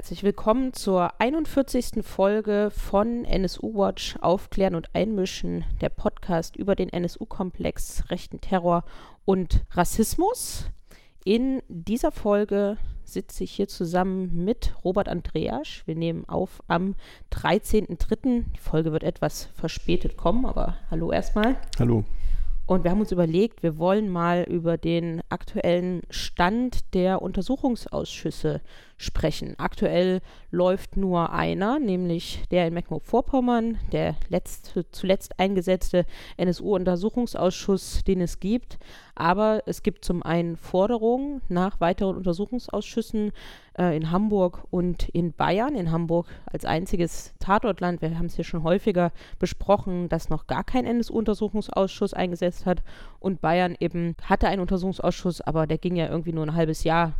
Herzlich willkommen zur 41. Folge von NSU Watch Aufklären und Einmischen, der Podcast über den NSU-Komplex, rechten Terror und Rassismus. In dieser Folge sitze ich hier zusammen mit Robert Andreasch. Wir nehmen auf am 13.03. Die Folge wird etwas verspätet kommen, aber hallo erstmal. Hallo. Und wir haben uns überlegt, wir wollen mal über den aktuellen Stand der Untersuchungsausschüsse sprechen. Aktuell läuft nur einer, nämlich der in Mecklenburg-Vorpommern, der letzte, zuletzt eingesetzte NSU-Untersuchungsausschuss, den es gibt. Aber es gibt zum einen Forderungen nach weiteren Untersuchungsausschüssen äh, in Hamburg und in Bayern. In Hamburg als einziges Tatortland, wir haben es hier schon häufiger besprochen, dass noch gar kein NSU-Untersuchungsausschuss eingesetzt hat. Und Bayern eben hatte einen Untersuchungsausschuss, aber der ging ja irgendwie nur ein halbes Jahr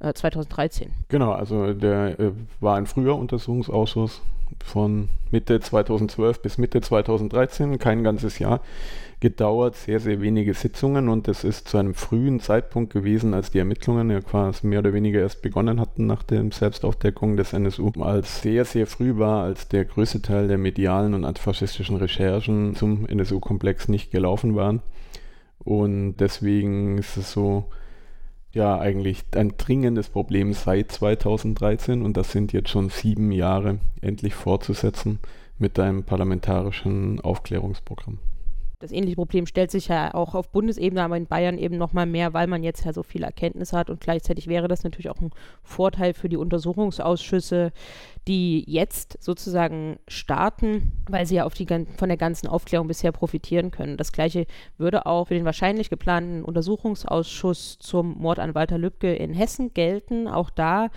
2013. Äh, genau, also der äh, war ein früher Untersuchungsausschuss von Mitte 2012 bis Mitte 2013, kein ganzes Jahr gedauert, sehr, sehr wenige Sitzungen und es ist zu einem frühen Zeitpunkt gewesen, als die Ermittlungen ja quasi mehr oder weniger erst begonnen hatten nach der Selbstaufdeckung des NSU, als sehr, sehr früh war, als der größte Teil der medialen und antifaschistischen Recherchen zum NSU-Komplex nicht gelaufen waren. Und deswegen ist es so, ja eigentlich ein dringendes Problem seit 2013 und das sind jetzt schon sieben Jahre endlich fortzusetzen mit einem parlamentarischen Aufklärungsprogramm. Das ähnliche Problem stellt sich ja auch auf Bundesebene, aber in Bayern eben noch mal mehr, weil man jetzt ja so viel Erkenntnis hat und gleichzeitig wäre das natürlich auch ein Vorteil für die Untersuchungsausschüsse, die jetzt sozusagen starten, weil sie ja auf die, von der ganzen Aufklärung bisher profitieren können. Das gleiche würde auch für den wahrscheinlich geplanten Untersuchungsausschuss zum Mord an Walter Lübcke in Hessen gelten. Auch da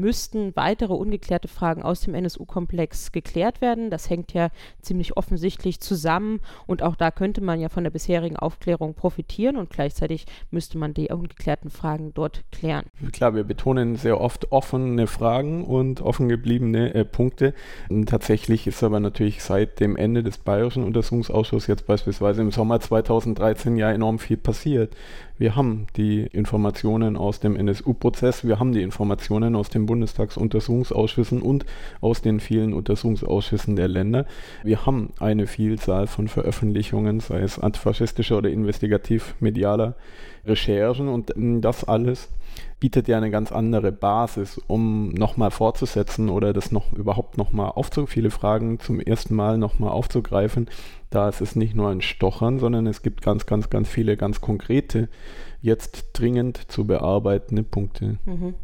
müssten weitere ungeklärte Fragen aus dem NSU-Komplex geklärt werden. Das hängt ja ziemlich offensichtlich zusammen und auch da könnte man ja von der bisherigen Aufklärung profitieren und gleichzeitig müsste man die ungeklärten Fragen dort klären. Klar, wir betonen sehr oft offene Fragen und offen gebliebene äh, Punkte. Und tatsächlich ist aber natürlich seit dem Ende des Bayerischen Untersuchungsausschusses jetzt beispielsweise im Sommer 2013 ja enorm viel passiert. Wir haben die Informationen aus dem NSU-Prozess, wir haben die Informationen aus den Bundestagsuntersuchungsausschüssen und aus den vielen Untersuchungsausschüssen der Länder. Wir haben eine Vielzahl von Veröffentlichungen, sei es antifaschistischer oder investigativ-medialer Recherchen und ähm, das alles bietet ja eine ganz andere Basis, um nochmal fortzusetzen oder das noch überhaupt nochmal aufzu viele Fragen zum ersten Mal nochmal aufzugreifen. Da ist es nicht nur ein Stochern, sondern es gibt ganz, ganz, ganz viele ganz konkrete, jetzt dringend zu bearbeitende Punkte. Mhm.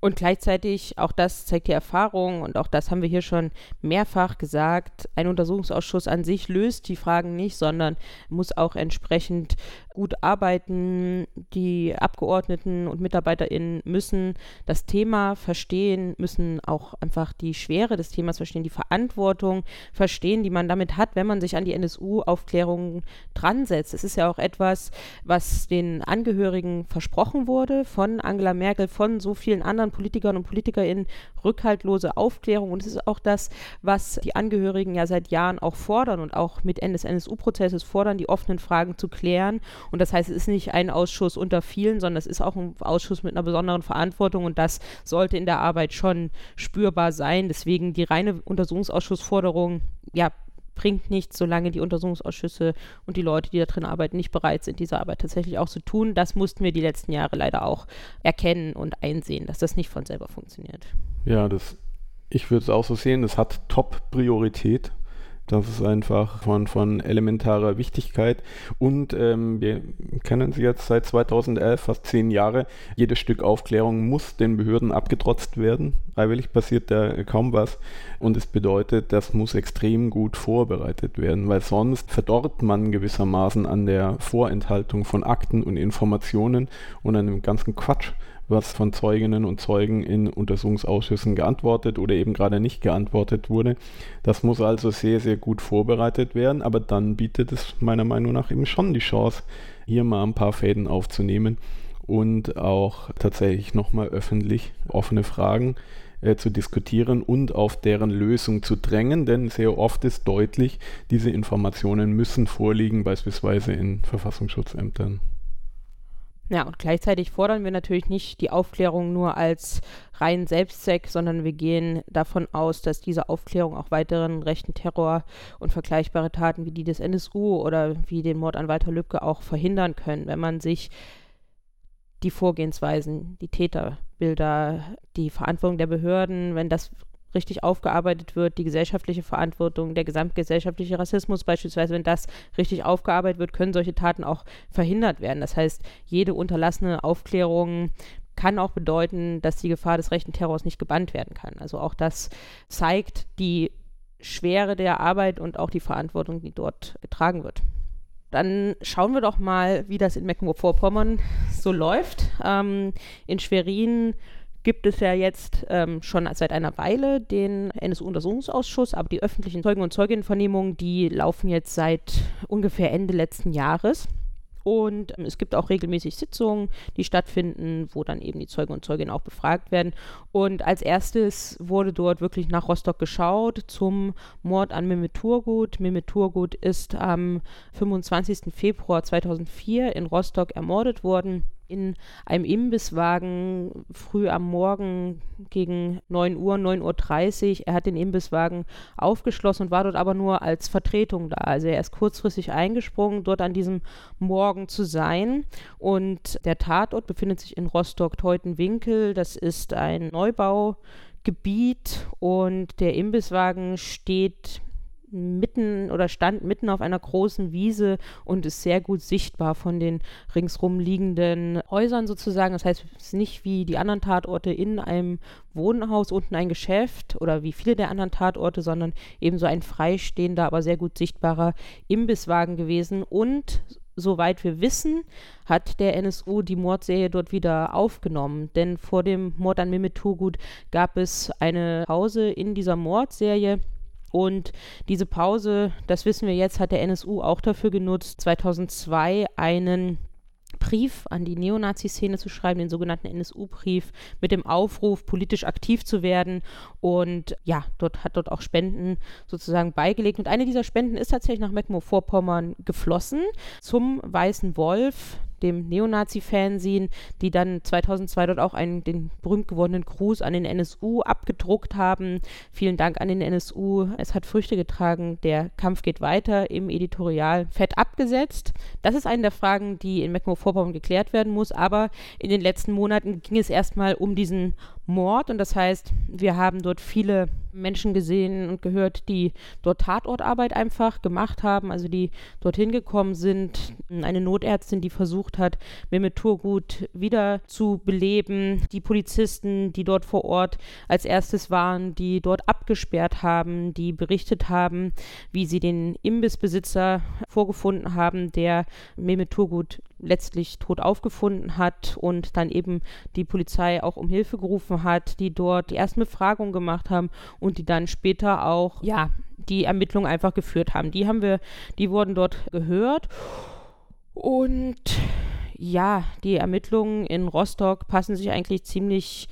Und gleichzeitig, auch das zeigt die Erfahrung und auch das haben wir hier schon mehrfach gesagt, ein Untersuchungsausschuss an sich löst die Fragen nicht, sondern muss auch entsprechend gut arbeiten. Die Abgeordneten und MitarbeiterInnen müssen das Thema verstehen, müssen auch einfach die Schwere des Themas verstehen, die Verantwortung verstehen, die man damit hat, wenn man sich an die NSU-Aufklärung dran setzt. Es ist ja auch etwas, was den Angehörigen versprochen wurde von Angela Merkel, von so vielen anderen Politikern und PolitikerInnen, rückhaltlose Aufklärung. Und es ist auch das, was die Angehörigen ja seit Jahren auch fordern und auch mit Ende des NSU-Prozesses fordern, die offenen Fragen zu klären und das heißt, es ist nicht ein Ausschuss unter vielen, sondern es ist auch ein Ausschuss mit einer besonderen Verantwortung und das sollte in der Arbeit schon spürbar sein. Deswegen die reine Untersuchungsausschussforderung, ja, bringt nichts, solange die Untersuchungsausschüsse und die Leute, die da drin arbeiten, nicht bereit sind, diese Arbeit tatsächlich auch zu tun. Das mussten wir die letzten Jahre leider auch erkennen und einsehen, dass das nicht von selber funktioniert. Ja, das, ich würde es auch so sehen, das hat Top-Priorität das ist einfach von, von elementarer Wichtigkeit. Und ähm, wir kennen sie jetzt seit 2011, fast zehn Jahre. Jedes Stück Aufklärung muss den Behörden abgetrotzt werden. Freiwillig passiert da kaum was. Und es bedeutet, das muss extrem gut vorbereitet werden, weil sonst verdorrt man gewissermaßen an der Vorenthaltung von Akten und Informationen und an dem ganzen Quatsch, was von Zeuginnen und Zeugen in Untersuchungsausschüssen geantwortet oder eben gerade nicht geantwortet wurde. Das muss also sehr, sehr gut vorbereitet werden, aber dann bietet es meiner Meinung nach eben schon die Chance, hier mal ein paar Fäden aufzunehmen und auch tatsächlich nochmal öffentlich offene Fragen äh, zu diskutieren und auf deren Lösung zu drängen, denn sehr oft ist deutlich, diese Informationen müssen vorliegen, beispielsweise in Verfassungsschutzämtern. Ja, und gleichzeitig fordern wir natürlich nicht die Aufklärung nur als reinen Selbstzweck, sondern wir gehen davon aus, dass diese Aufklärung auch weiteren rechten Terror und vergleichbare Taten wie die des NSU oder wie den Mord an Walter Lübcke auch verhindern können, wenn man sich die Vorgehensweisen, die Täterbilder, die Verantwortung der Behörden, wenn das richtig aufgearbeitet wird, die gesellschaftliche Verantwortung, der gesamtgesellschaftliche Rassismus beispielsweise, wenn das richtig aufgearbeitet wird, können solche Taten auch verhindert werden. Das heißt, jede unterlassene Aufklärung kann auch bedeuten, dass die Gefahr des rechten Terrors nicht gebannt werden kann. Also auch das zeigt die Schwere der Arbeit und auch die Verantwortung, die dort getragen wird. Dann schauen wir doch mal, wie das in Mecklenburg-Vorpommern so läuft. Ähm, in Schwerin gibt es ja jetzt ähm, schon seit einer Weile den NSU-Untersuchungsausschuss, aber die öffentlichen Zeugen- und Zeuginnenvernehmungen, die laufen jetzt seit ungefähr Ende letzten Jahres. Und ähm, es gibt auch regelmäßig Sitzungen, die stattfinden, wo dann eben die Zeugen und Zeuginnen auch befragt werden. Und als erstes wurde dort wirklich nach Rostock geschaut zum Mord an Mehmet Turgut. Mehmet Turgut ist am 25. Februar 2004 in Rostock ermordet worden in einem Imbisswagen früh am Morgen gegen 9 Uhr, 9.30 Uhr. Er hat den Imbisswagen aufgeschlossen und war dort aber nur als Vertretung da. Also er ist kurzfristig eingesprungen, dort an diesem Morgen zu sein. Und der Tatort befindet sich in Rostock-Teutenwinkel. Das ist ein Neubaugebiet und der Imbisswagen steht mitten oder stand mitten auf einer großen Wiese und ist sehr gut sichtbar von den ringsrum liegenden Häusern sozusagen. Das heißt, es ist nicht wie die anderen Tatorte in einem Wohnhaus unten ein Geschäft oder wie viele der anderen Tatorte, sondern eben so ein freistehender, aber sehr gut sichtbarer Imbisswagen gewesen und soweit wir wissen, hat der NSU die Mordserie dort wieder aufgenommen. Denn vor dem Mord an Mehmet Turgut gab es eine Pause in dieser Mordserie und diese Pause, das wissen wir jetzt, hat der NSU auch dafür genutzt, 2002 einen Brief an die Neonazi-Szene zu schreiben, den sogenannten NSU-Brief, mit dem Aufruf, politisch aktiv zu werden. Und ja, dort hat dort auch Spenden sozusagen beigelegt. Und eine dieser Spenden ist tatsächlich nach Mecklenburg-Vorpommern geflossen zum Weißen Wolf, dem Neonazi-Fanzine, die dann 2002 dort auch einen, den berühmt gewordenen Gruß an den NSU abgedruckt haben. Vielen Dank an den NSU. Es hat Früchte getragen. Der Kampf geht weiter im Editorial. Fett abgesetzt. Das ist eine der Fragen, die in Mecklenburg-Vorpommern geklärt werden muss. Aber in den letzten Monaten ging es erstmal um diesen Mord. Und das heißt, wir haben dort viele Menschen gesehen und gehört, die dort Tatortarbeit einfach gemacht haben, also die dorthin gekommen sind. Eine Notärztin, die versucht hat, Mehmet Turgut wieder zu beleben. Die Polizisten, die dort vor Ort als erstes waren, die dort abgesperrt haben, die berichtet haben, wie sie den Imbissbesitzer vorgefunden haben, der Mehmet Turgut letztlich tot aufgefunden hat und dann eben die Polizei auch um Hilfe gerufen hat, die dort die ersten Befragungen gemacht haben und die dann später auch, ja, die Ermittlungen einfach geführt haben. Die haben wir, die wurden dort gehört und ja, die Ermittlungen in Rostock passen sich eigentlich ziemlich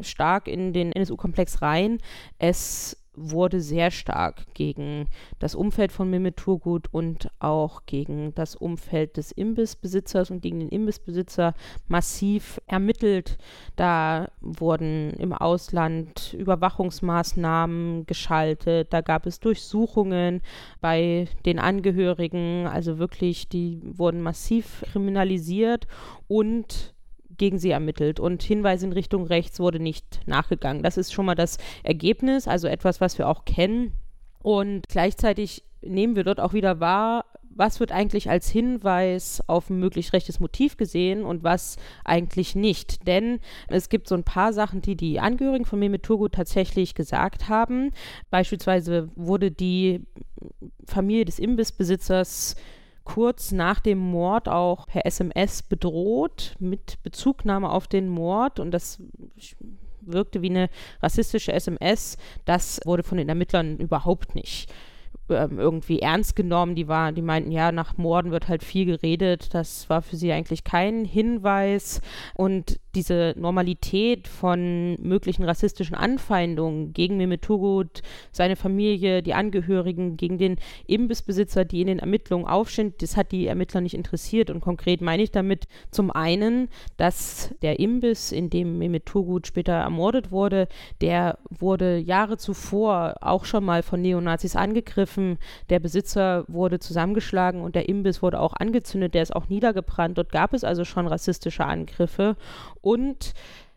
stark in den NSU-Komplex rein. Es wurde sehr stark gegen das Umfeld von Mehmet Turgut und auch gegen das Umfeld des Imbissbesitzers und gegen den Imbissbesitzer massiv ermittelt. Da wurden im Ausland Überwachungsmaßnahmen geschaltet, da gab es Durchsuchungen bei den Angehörigen, also wirklich, die wurden massiv kriminalisiert und gegen sie ermittelt und Hinweise in Richtung rechts wurde nicht nachgegangen. Das ist schon mal das Ergebnis, also etwas, was wir auch kennen. Und gleichzeitig nehmen wir dort auch wieder wahr, was wird eigentlich als Hinweis auf ein möglich rechtes Motiv gesehen und was eigentlich nicht. Denn es gibt so ein paar Sachen, die die Angehörigen von Mehmet Turgut tatsächlich gesagt haben. Beispielsweise wurde die Familie des Imbissbesitzers kurz nach dem Mord auch per SMS bedroht mit Bezugnahme auf den Mord und das wirkte wie eine rassistische SMS. Das wurde von den Ermittlern überhaupt nicht ähm, irgendwie ernst genommen. Die war, die meinten, ja, nach Morden wird halt viel geredet. Das war für sie eigentlich kein Hinweis. Und diese Normalität von möglichen rassistischen Anfeindungen gegen Mehmet seine Familie, die Angehörigen, gegen den Imbissbesitzer, die in den Ermittlungen aufstehen, das hat die Ermittler nicht interessiert. Und konkret meine ich damit zum einen, dass der Imbiss, in dem Mehmet später ermordet wurde, der wurde Jahre zuvor auch schon mal von Neonazis angegriffen. Der Besitzer wurde zusammengeschlagen und der Imbiss wurde auch angezündet, der ist auch niedergebrannt. Dort gab es also schon rassistische Angriffe. Und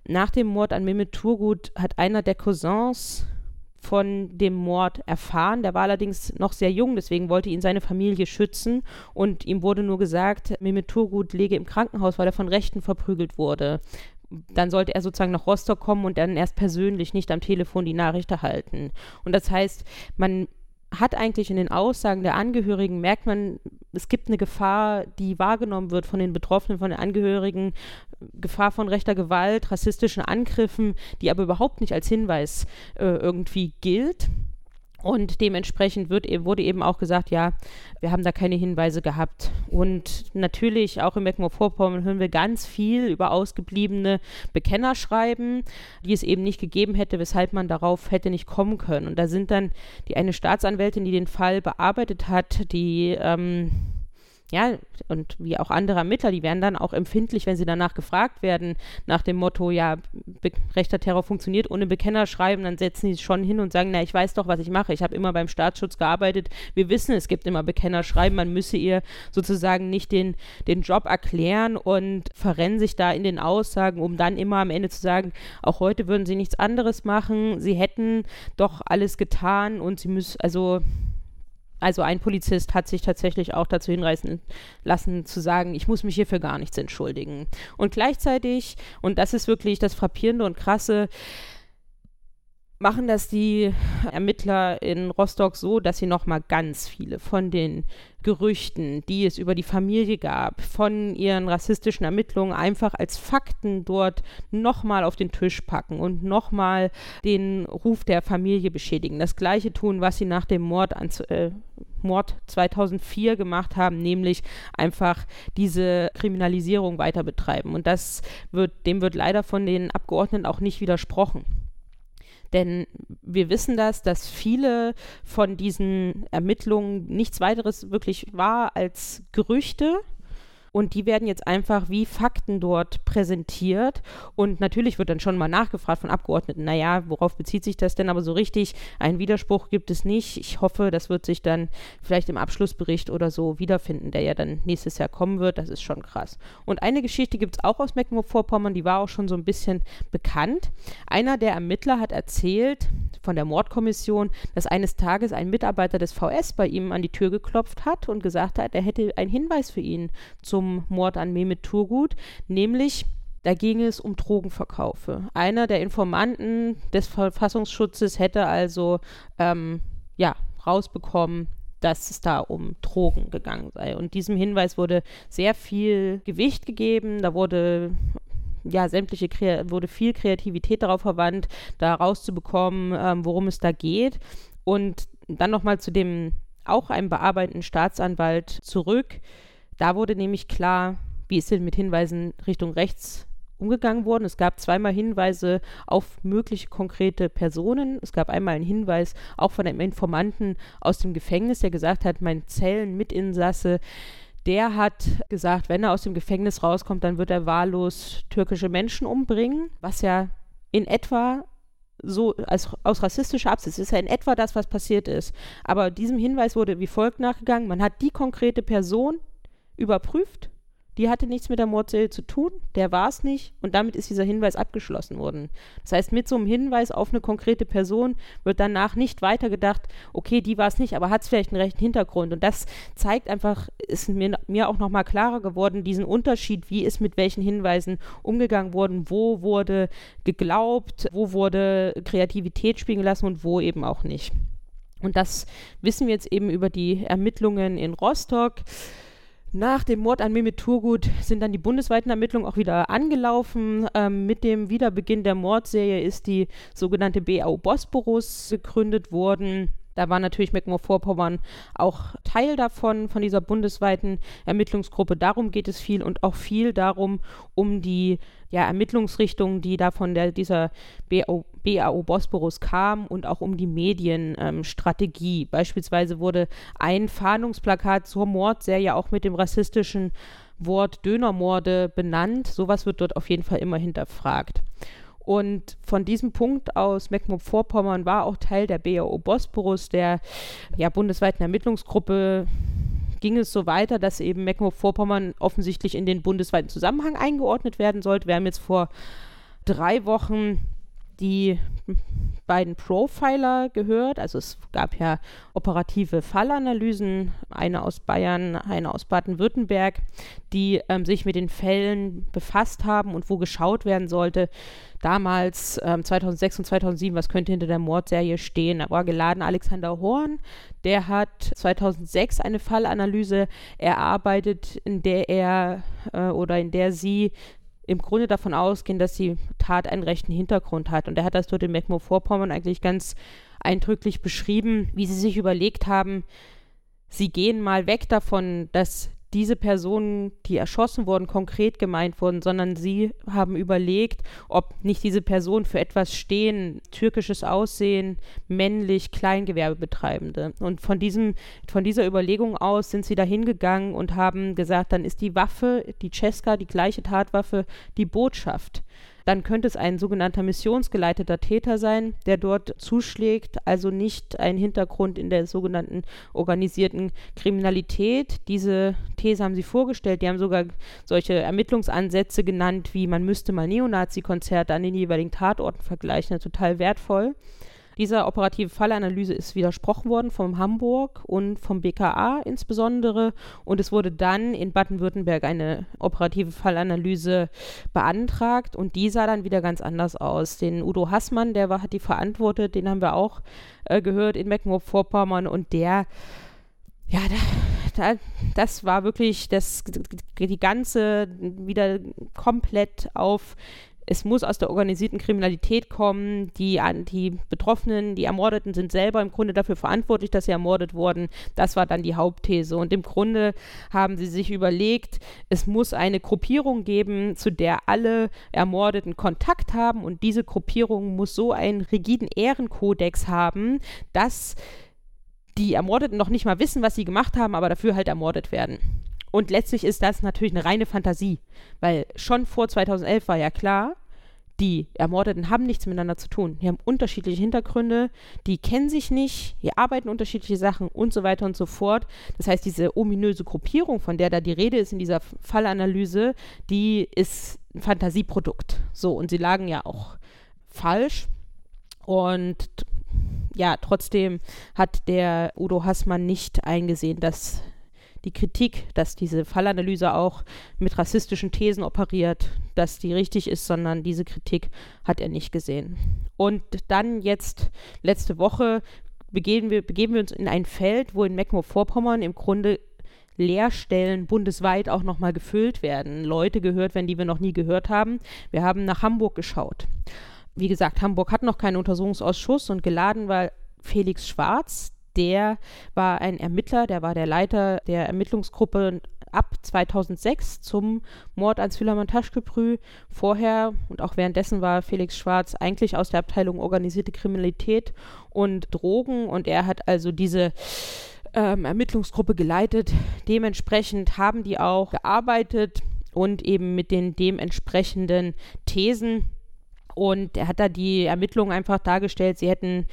nach dem Mord an Mehmet Turgut hat einer der Cousins von dem Mord erfahren. Der war allerdings noch sehr jung, deswegen wollte ihn seine Familie schützen und ihm wurde nur gesagt, Mehmet Turgut lege im Krankenhaus, weil er von Rechten verprügelt wurde. Dann sollte er sozusagen nach Rostock kommen und dann erst persönlich, nicht am Telefon, die Nachricht erhalten. Und das heißt, man hat eigentlich in den Aussagen der Angehörigen, merkt man, es gibt eine Gefahr, die wahrgenommen wird von den Betroffenen, von den Angehörigen, Gefahr von rechter Gewalt, rassistischen Angriffen, die aber überhaupt nicht als Hinweis äh, irgendwie gilt. Und dementsprechend wird, e-, wurde eben auch gesagt, ja, wir haben da keine Hinweise gehabt. Und natürlich auch in Mecklenburg-Vorpommern hören wir ganz viel über ausgebliebene Bekennerschreiben, die es eben nicht gegeben hätte, weshalb man darauf hätte nicht kommen können. Und da sind dann die eine Staatsanwältin, die den Fall bearbeitet hat, die ähm, ja, und wie auch andere Ermittler, die werden dann auch empfindlich, wenn sie danach gefragt werden, nach dem Motto, ja, rechter Terror funktioniert ohne Bekennerschreiben, dann setzen sie schon hin und sagen, na, ich weiß doch, was ich mache. Ich habe immer beim Staatsschutz gearbeitet. Wir wissen, es gibt immer Bekennerschreiben. Man müsse ihr sozusagen nicht den, den Job erklären und verrennen sich da in den Aussagen, um dann immer am Ende zu sagen, auch heute würden sie nichts anderes machen. Sie hätten doch alles getan und sie müssen, also also ein Polizist hat sich tatsächlich auch dazu hinreißen lassen zu sagen, ich muss mich hier für gar nichts entschuldigen. Und gleichzeitig, und das ist wirklich das Frappierende und Krasse, machen das die Ermittler in Rostock so, dass sie nochmal ganz viele von den Gerüchten, die es über die Familie gab, von ihren rassistischen Ermittlungen einfach als Fakten dort nochmal auf den Tisch packen und nochmal den Ruf der Familie beschädigen. Das gleiche tun, was sie nach dem Mord an äh, Mord 2004 gemacht haben, nämlich einfach diese Kriminalisierung weiter betreiben. Und das wird, dem wird leider von den Abgeordneten auch nicht widersprochen. Denn wir wissen das, dass viele von diesen Ermittlungen nichts weiteres wirklich war als Gerüchte und die werden jetzt einfach wie Fakten dort präsentiert. Und natürlich wird dann schon mal nachgefragt von Abgeordneten, naja, worauf bezieht sich das denn? Aber so richtig einen Widerspruch gibt es nicht. Ich hoffe, das wird sich dann vielleicht im Abschlussbericht oder so wiederfinden, der ja dann nächstes Jahr kommen wird. Das ist schon krass. Und eine Geschichte gibt es auch aus Mecklenburg-Vorpommern, die war auch schon so ein bisschen bekannt. Einer der Ermittler hat erzählt von der Mordkommission, dass eines Tages ein Mitarbeiter des VS bei ihm an die Tür geklopft hat und gesagt hat, er hätte einen Hinweis für ihn zum Mord an Mehmet Turgut, nämlich da ging es um Drogenverkaufe. Einer der Informanten des Verfassungsschutzes hätte also ähm, ja, rausbekommen, dass es da um Drogen gegangen sei. Und diesem Hinweis wurde sehr viel Gewicht gegeben. Da wurde ja, sämtliche wurde viel Kreativität darauf verwandt, da rauszubekommen, ähm, worum es da geht. Und dann nochmal zu dem auch einem bearbeitenden Staatsanwalt zurück. Da wurde nämlich klar, wie ist denn mit Hinweisen Richtung rechts umgegangen worden. Es gab zweimal Hinweise auf mögliche konkrete Personen. Es gab einmal einen Hinweis auch von einem Informanten aus dem Gefängnis, der gesagt hat, mein Zellenmitinsasse, der hat gesagt, wenn er aus dem Gefängnis rauskommt, dann wird er wahllos türkische Menschen umbringen, was ja in etwa so als, aus rassistischer Absicht ist ja in etwa das, was passiert ist. Aber diesem Hinweis wurde wie folgt nachgegangen. Man hat die konkrete Person, überprüft. Die hatte nichts mit der Mordserie zu tun, der war es nicht und damit ist dieser Hinweis abgeschlossen worden. Das heißt, mit so einem Hinweis auf eine konkrete Person wird danach nicht weitergedacht, okay, die war es nicht, aber hat es vielleicht einen rechten Hintergrund. Und das zeigt einfach, ist mir, mir auch nochmal klarer geworden, diesen Unterschied, wie ist mit welchen Hinweisen umgegangen worden, wo wurde geglaubt, wo wurde Kreativität spielen gelassen und wo eben auch nicht. Und das wissen wir jetzt eben über die Ermittlungen in Rostock. Nach dem Mord an Mehmet Turgut sind dann die bundesweiten Ermittlungen auch wieder angelaufen. Ähm, mit dem Wiederbeginn der Mordserie ist die sogenannte BAU Bosporus gegründet worden. Da war natürlich Mecklenburg-Vorpommern auch Teil davon, von dieser bundesweiten Ermittlungsgruppe. Darum geht es viel und auch viel darum, um die ja, Ermittlungsrichtung, die da von der, dieser BAO, BAO Bosporus kam und auch um die Medienstrategie. Ähm, Beispielsweise wurde ein Fahndungsplakat zur Mordserie auch mit dem rassistischen Wort Dönermorde benannt. Sowas wird dort auf jeden Fall immer hinterfragt. Und von diesem Punkt aus, Mecklenburg-Vorpommern war auch Teil der BAO Bosporus, der ja, bundesweiten Ermittlungsgruppe ging es so weiter, dass eben Mecklenburg-Vorpommern offensichtlich in den bundesweiten Zusammenhang eingeordnet werden sollte. Wir haben jetzt vor drei Wochen die beiden Profiler gehört. Also es gab ja operative Fallanalysen, eine aus Bayern, eine aus Baden-Württemberg, die ähm, sich mit den Fällen befasst haben und wo geschaut werden sollte. Damals, ähm, 2006 und 2007, was könnte hinter der Mordserie stehen? Da war geladen Alexander Horn, der hat 2006 eine Fallanalyse erarbeitet, in der er äh, oder in der sie im Grunde davon ausgehen, dass die Tat einen rechten Hintergrund hat. Und er hat das dort in Mecklenburg-Vorpommern eigentlich ganz eindrücklich beschrieben, wie sie sich überlegt haben, sie gehen mal weg davon, dass diese Personen, die erschossen wurden, konkret gemeint wurden, sondern sie haben überlegt, ob nicht diese Personen für etwas stehen, türkisches Aussehen, männlich, Kleingewerbebetreibende. Und von, diesem, von dieser Überlegung aus sind sie da hingegangen und haben gesagt, dann ist die Waffe, die Cesca, die gleiche Tatwaffe, die Botschaft dann könnte es ein sogenannter missionsgeleiteter Täter sein, der dort zuschlägt, also nicht ein Hintergrund in der sogenannten organisierten Kriminalität. Diese These haben sie vorgestellt, die haben sogar solche Ermittlungsansätze genannt, wie man müsste mal Neonazi-Konzerte an den jeweiligen Tatorten vergleichen, total wertvoll. Dieser operative Fallanalyse ist widersprochen worden vom Hamburg und vom BKA insbesondere. Und es wurde dann in Baden-Württemberg eine operative Fallanalyse beantragt und die sah dann wieder ganz anders aus. Den Udo Hassmann, der war, hat die verantwortet, den haben wir auch äh, gehört in Mecklenburg-Vorpommern und der ja, da, da, das war wirklich das, die ganze wieder komplett auf es muss aus der organisierten Kriminalität kommen. Die, die Betroffenen, die Ermordeten sind selber im Grunde dafür verantwortlich, dass sie ermordet wurden. Das war dann die Hauptthese. Und im Grunde haben sie sich überlegt, es muss eine Gruppierung geben, zu der alle Ermordeten Kontakt haben. Und diese Gruppierung muss so einen rigiden Ehrenkodex haben, dass die Ermordeten noch nicht mal wissen, was sie gemacht haben, aber dafür halt ermordet werden. Und letztlich ist das natürlich eine reine Fantasie, weil schon vor 2011 war ja klar, die Ermordeten haben nichts miteinander zu tun. Die haben unterschiedliche Hintergründe, die kennen sich nicht, die arbeiten unterschiedliche Sachen und so weiter und so fort. Das heißt, diese ominöse Gruppierung, von der da die Rede ist in dieser Fallanalyse, die ist ein Fantasieprodukt. So, und sie lagen ja auch falsch. Und ja, trotzdem hat der Udo Hassmann nicht eingesehen, dass die Kritik, dass diese Fallanalyse auch mit rassistischen Thesen operiert, dass die richtig ist, sondern diese Kritik hat er nicht gesehen. Und dann jetzt letzte Woche begeben wir, begeben wir uns in ein Feld, wo in Mecklenburg-Vorpommern im Grunde Lehrstellen bundesweit auch nochmal gefüllt werden. Leute gehört werden, die wir noch nie gehört haben. Wir haben nach Hamburg geschaut. Wie gesagt, Hamburg hat noch keinen Untersuchungsausschuss und geladen war Felix Schwarz, der war ein Ermittler, der war der Leiter der Ermittlungsgruppe ab 2006 zum Mord an Süleyman Taschkeprü. Vorher und auch währenddessen war Felix Schwarz eigentlich aus der Abteilung organisierte Kriminalität und Drogen und er hat also diese ähm, Ermittlungsgruppe geleitet. Dementsprechend haben die auch gearbeitet und eben mit den dementsprechenden Thesen. Und er hat da die Ermittlungen einfach dargestellt, sie hätten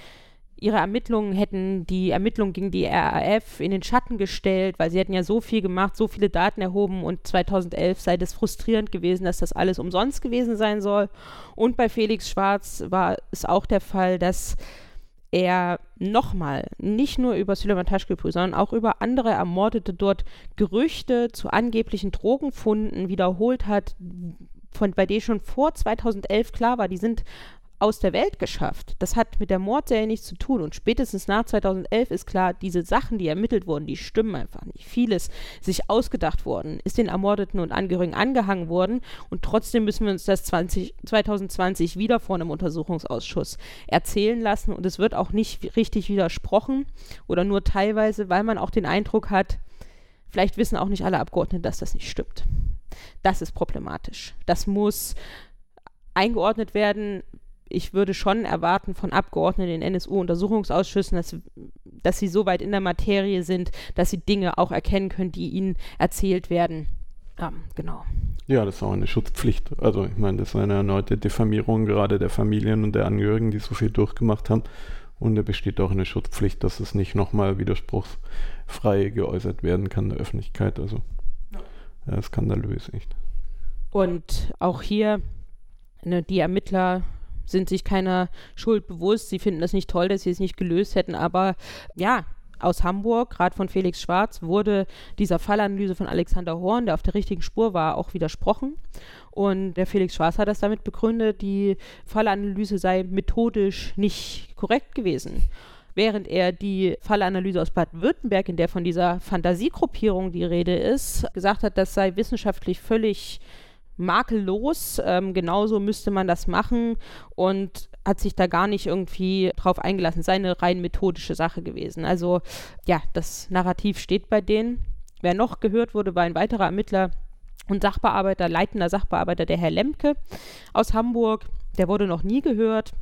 ihre Ermittlungen hätten die Ermittlungen gegen die RAF in den Schatten gestellt, weil sie hätten ja so viel gemacht, so viele Daten erhoben und 2011 sei das frustrierend gewesen, dass das alles umsonst gewesen sein soll. Und bei Felix Schwarz war es auch der Fall, dass er nochmal nicht nur über Süleyman Taschkepü, sondern auch über andere Ermordete dort Gerüchte zu angeblichen Drogenfunden wiederholt hat, von, bei denen schon vor 2011 klar war, die sind aus der Welt geschafft. Das hat mit der Mordserie nichts zu tun. Und spätestens nach 2011 ist klar, diese Sachen, die ermittelt wurden, die stimmen einfach nicht. Vieles sich ausgedacht worden, ist den Ermordeten und Angehörigen angehangen worden. Und trotzdem müssen wir uns das 20, 2020 wieder vor einem Untersuchungsausschuss erzählen lassen. Und es wird auch nicht richtig widersprochen oder nur teilweise, weil man auch den Eindruck hat, vielleicht wissen auch nicht alle Abgeordneten, dass das nicht stimmt. Das ist problematisch. Das muss eingeordnet werden. Ich würde schon erwarten von Abgeordneten in NSU-Untersuchungsausschüssen, dass, dass sie so weit in der Materie sind, dass sie Dinge auch erkennen können, die ihnen erzählt werden. Ja, genau. Ja, das ist auch eine Schutzpflicht. Also ich meine, das ist eine erneute Diffamierung gerade der Familien und der Angehörigen, die so viel durchgemacht haben. Und da besteht auch eine Schutzpflicht, dass es nicht nochmal widerspruchsfrei geäußert werden kann in der Öffentlichkeit. Also ja, skandalös, echt. Und auch hier ne, die Ermittler sind sich keiner Schuld bewusst. Sie finden es nicht toll, dass sie es nicht gelöst hätten. Aber ja, aus Hamburg, gerade von Felix Schwarz, wurde dieser Fallanalyse von Alexander Horn, der auf der richtigen Spur war, auch widersprochen. Und der Felix Schwarz hat das damit begründet, die Fallanalyse sei methodisch nicht korrekt gewesen. Während er die Fallanalyse aus Baden-Württemberg, in der von dieser Fantasiegruppierung die Rede ist, gesagt hat, das sei wissenschaftlich völlig makellos. Ähm, genauso müsste man das machen und hat sich da gar nicht irgendwie drauf eingelassen. Es sei eine rein methodische Sache gewesen. Also ja, das Narrativ steht bei denen. Wer noch gehört wurde, war ein weiterer Ermittler und Sachbearbeiter, leitender Sachbearbeiter, der Herr Lemke aus Hamburg. Der wurde noch nie gehört.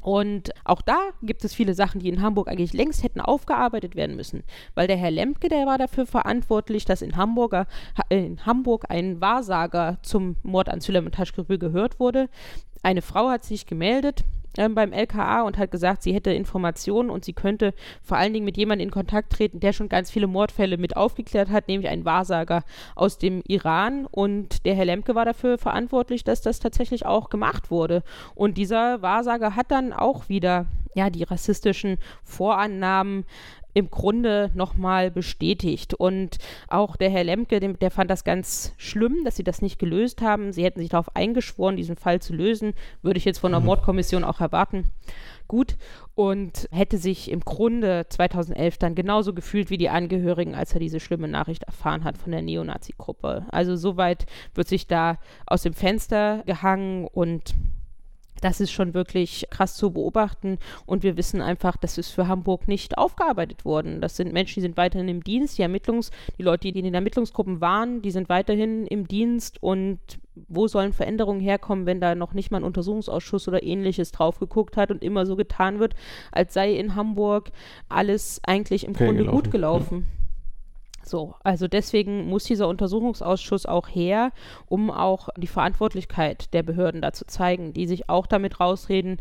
Und auch da gibt es viele Sachen, die in Hamburg eigentlich längst hätten aufgearbeitet werden müssen. Weil der Herr Lemke, der war dafür verantwortlich, dass in, Hamburger, in Hamburg ein Wahrsager zum Mord an Süleyman Taschkirül gehört wurde. Eine Frau hat sich gemeldet äh, beim LKA und hat gesagt, sie hätte Informationen und sie könnte vor allen Dingen mit jemandem in Kontakt treten, der schon ganz viele Mordfälle mit aufgeklärt hat, nämlich einen Wahrsager aus dem Iran. Und der Herr Lemke war dafür verantwortlich, dass das tatsächlich auch gemacht wurde. Und dieser Wahrsager hat dann auch wieder ja, die rassistischen Vorannahmen im Grunde nochmal bestätigt. Und auch der Herr Lemke, dem, der fand das ganz schlimm, dass sie das nicht gelöst haben. Sie hätten sich darauf eingeschworen, diesen Fall zu lösen. Würde ich jetzt von der mhm. Mordkommission auch erwarten. Gut. Und hätte sich im Grunde 2011 dann genauso gefühlt wie die Angehörigen, als er diese schlimme Nachricht erfahren hat von der Neonazi-Gruppe. Also soweit wird sich da aus dem Fenster gehangen und das ist schon wirklich krass zu beobachten und wir wissen einfach, das ist für Hamburg nicht aufgearbeitet worden. Das sind Menschen, die sind weiterhin im Dienst, die Ermittlungs, die Leute, die in den Ermittlungsgruppen waren, die sind weiterhin im Dienst und wo sollen Veränderungen herkommen, wenn da noch nicht mal ein Untersuchungsausschuss oder ähnliches drauf geguckt hat und immer so getan wird, als sei in Hamburg alles eigentlich im Grunde gut gelaufen. Ja. So, also deswegen muss dieser Untersuchungsausschuss auch her, um auch die Verantwortlichkeit der Behörden da zu zeigen, die sich auch damit rausreden,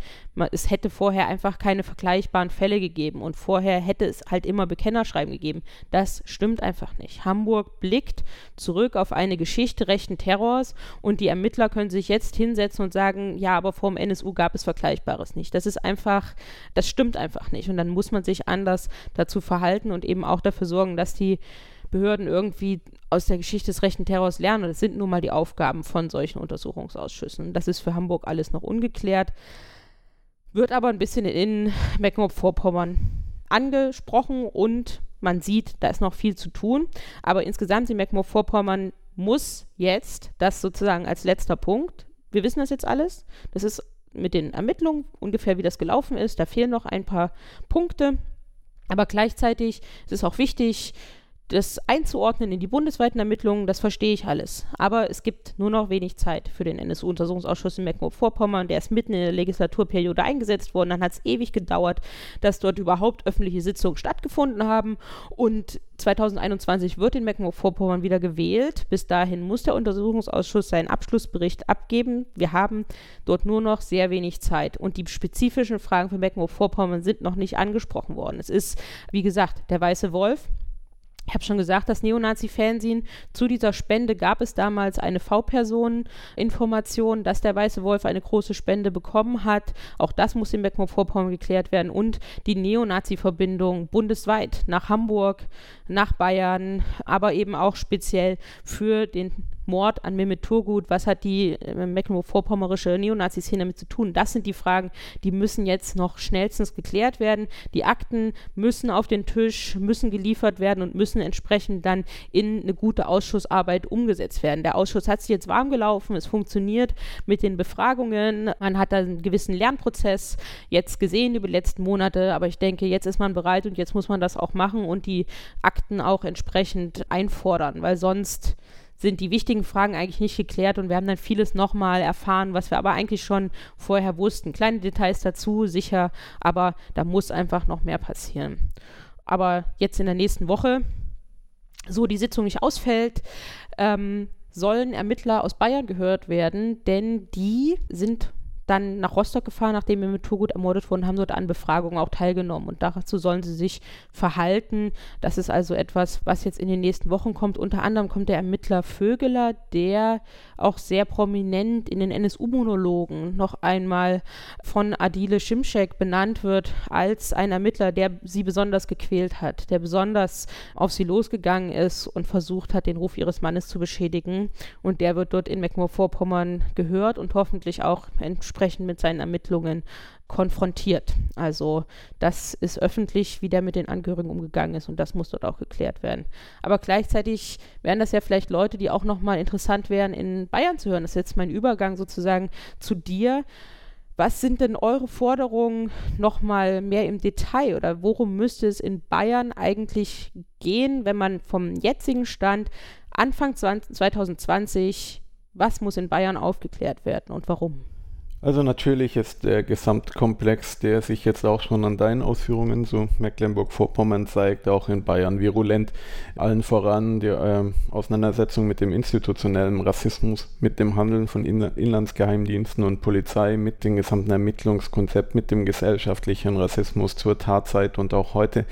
es hätte vorher einfach keine vergleichbaren Fälle gegeben und vorher hätte es halt immer Bekennerschreiben gegeben. Das stimmt einfach nicht. Hamburg blickt zurück auf eine Geschichte rechten Terrors und die Ermittler können sich jetzt hinsetzen und sagen, ja, aber vor dem NSU gab es Vergleichbares nicht. Das ist einfach, das stimmt einfach nicht und dann muss man sich anders dazu verhalten und eben auch dafür sorgen, dass die Behörden irgendwie aus der Geschichte des rechten Terrors lernen. das sind nun mal die Aufgaben von solchen Untersuchungsausschüssen. Das ist für Hamburg alles noch ungeklärt. Wird aber ein bisschen in Mecklenburg-Vorpommern angesprochen und man sieht, da ist noch viel zu tun. Aber insgesamt in Mecklenburg-Vorpommern muss jetzt, das sozusagen als letzter Punkt, wir wissen das jetzt alles, das ist mit den Ermittlungen ungefähr, wie das gelaufen ist. Da fehlen noch ein paar Punkte. Aber gleichzeitig ist es auch wichtig, das einzuordnen in die bundesweiten Ermittlungen, das verstehe ich alles. Aber es gibt nur noch wenig Zeit für den NSU-Untersuchungsausschuss in Mecklenburg-Vorpommern. Der ist mitten in der Legislaturperiode eingesetzt worden. Dann hat es ewig gedauert, dass dort überhaupt öffentliche Sitzungen stattgefunden haben. Und 2021 wird in Mecklenburg-Vorpommern wieder gewählt. Bis dahin muss der Untersuchungsausschuss seinen Abschlussbericht abgeben. Wir haben dort nur noch sehr wenig Zeit. Und die spezifischen Fragen für Mecklenburg-Vorpommern sind noch nicht angesprochen worden. Es ist, wie gesagt, der weiße Wolf ich habe schon gesagt, das Neonazi-Fernsehen, zu dieser Spende gab es damals eine V-Personen-Information, dass der Weiße Wolf eine große Spende bekommen hat. Auch das muss in Mecklenburg-Vorpommern geklärt werden. Und die Neonazi-Verbindung bundesweit nach Hamburg, nach Bayern, aber eben auch speziell für den Mord an Mehmet Turgut, was hat die äh, mecklenburg-vorpommerische Neonazi-Szene damit zu tun? Das sind die Fragen, die müssen jetzt noch schnellstens geklärt werden. Die Akten müssen auf den Tisch, müssen geliefert werden und müssen entsprechend dann in eine gute Ausschussarbeit umgesetzt werden. Der Ausschuss hat sich jetzt warm gelaufen, es funktioniert mit den Befragungen, man hat da einen gewissen Lernprozess jetzt gesehen über die letzten Monate, aber ich denke, jetzt ist man bereit und jetzt muss man das auch machen und die Akten auch entsprechend einfordern, weil sonst sind die wichtigen Fragen eigentlich nicht geklärt und wir haben dann vieles nochmal erfahren, was wir aber eigentlich schon vorher wussten. Kleine Details dazu, sicher, aber da muss einfach noch mehr passieren. Aber jetzt in der nächsten Woche, so die Sitzung nicht ausfällt, ähm, sollen Ermittler aus Bayern gehört werden, denn die sind dann nach Rostock gefahren, nachdem wir mit Turgut ermordet wurden, haben dort an Befragungen auch teilgenommen. Und dazu sollen sie sich verhalten. Das ist also etwas, was jetzt in den nächsten Wochen kommt. Unter anderem kommt der Ermittler Vögeler, der auch sehr prominent in den NSU-Monologen noch einmal von Adile Schimschek benannt wird als ein Ermittler, der sie besonders gequält hat, der besonders auf sie losgegangen ist und versucht hat, den Ruf ihres Mannes zu beschädigen. Und der wird dort in Mecklenburg-Vorpommern gehört und hoffentlich auch entsprechend entsprechend mit seinen Ermittlungen konfrontiert. Also das ist öffentlich, wie der mit den Angehörigen umgegangen ist und das muss dort auch geklärt werden. Aber gleichzeitig wären das ja vielleicht Leute, die auch nochmal interessant wären, in Bayern zu hören. Das ist jetzt mein Übergang sozusagen zu dir. Was sind denn eure Forderungen nochmal mehr im Detail oder worum müsste es in Bayern eigentlich gehen, wenn man vom jetzigen Stand Anfang 20, 2020, was muss in Bayern aufgeklärt werden und warum? Also natürlich ist der Gesamtkomplex, der sich jetzt auch schon an deinen Ausführungen zu Mecklenburg-Vorpommern zeigt, auch in Bayern virulent. Allen voran die äh, Auseinandersetzung mit dem institutionellen Rassismus, mit dem Handeln von In Inlandsgeheimdiensten und Polizei, mit dem gesamten Ermittlungskonzept, mit dem gesellschaftlichen Rassismus zur Tatzeit und auch heute.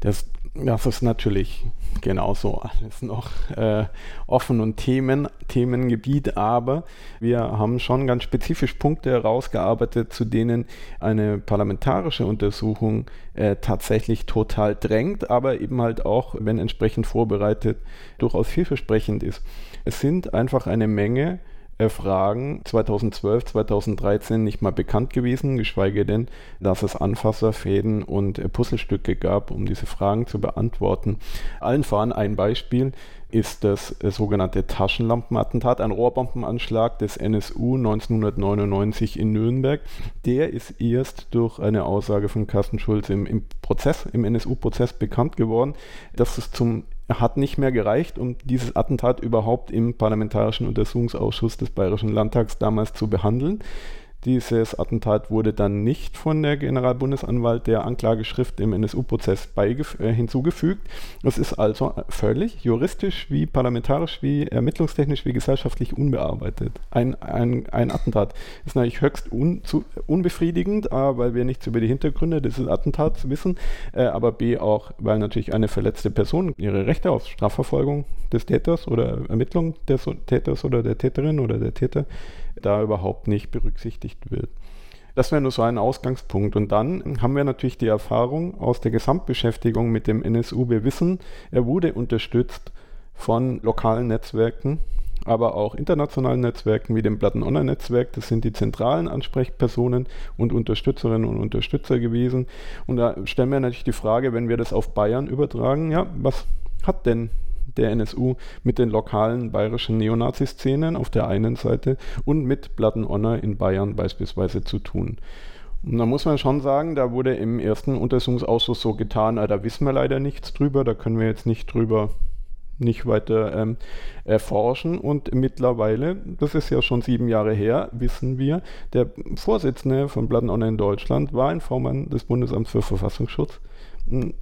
Das das ist natürlich genauso alles noch äh, offen und Themen, Themengebiet, aber wir haben schon ganz spezifisch Punkte herausgearbeitet, zu denen eine parlamentarische Untersuchung äh, tatsächlich total drängt, aber eben halt auch, wenn entsprechend vorbereitet, durchaus vielversprechend ist. Es sind einfach eine Menge Fragen 2012, 2013 nicht mal bekannt gewesen, geschweige denn, dass es Anfasserfäden und äh, Puzzlestücke gab, um diese Fragen zu beantworten. Allen voran ein Beispiel ist das äh, sogenannte Taschenlampenattentat, ein Rohrbombenanschlag des NSU 1999 in Nürnberg. Der ist erst durch eine Aussage von Carsten Schulz im, im Prozess, im NSU-Prozess bekannt geworden, dass es zum hat nicht mehr gereicht, um dieses Attentat überhaupt im Parlamentarischen Untersuchungsausschuss des Bayerischen Landtags damals zu behandeln. Dieses Attentat wurde dann nicht von der Generalbundesanwalt der Anklageschrift im NSU-Prozess äh, hinzugefügt. Es ist also völlig juristisch wie parlamentarisch wie ermittlungstechnisch wie gesellschaftlich unbearbeitet. Ein, ein, ein Attentat ist natürlich höchst un, zu, unbefriedigend, A, weil wir nichts über die Hintergründe dieses Attentats wissen, äh, aber B auch, weil natürlich eine verletzte Person ihre Rechte auf Strafverfolgung des Täters oder Ermittlung des Täters oder der Täterin oder der Täter da überhaupt nicht berücksichtigt wird. Das wäre nur so ein Ausgangspunkt. Und dann haben wir natürlich die Erfahrung aus der Gesamtbeschäftigung mit dem NSU. Wir wissen, er wurde unterstützt von lokalen Netzwerken, aber auch internationalen Netzwerken wie dem Platten-Online-Netzwerk. Das sind die zentralen Ansprechpersonen und Unterstützerinnen und Unterstützer gewesen. Und da stellen wir natürlich die Frage, wenn wir das auf Bayern übertragen, ja, was hat denn der NSU mit den lokalen bayerischen Neonazi-Szenen auf der einen Seite und mit Platten Honor in Bayern beispielsweise zu tun. Und da muss man schon sagen, da wurde im ersten Untersuchungsausschuss so getan, ah, da wissen wir leider nichts drüber, da können wir jetzt nicht drüber nicht weiter ähm, erforschen. Und mittlerweile, das ist ja schon sieben Jahre her, wissen wir, der Vorsitzende von Platten Online in Deutschland war ein Vormann des Bundesamts für Verfassungsschutz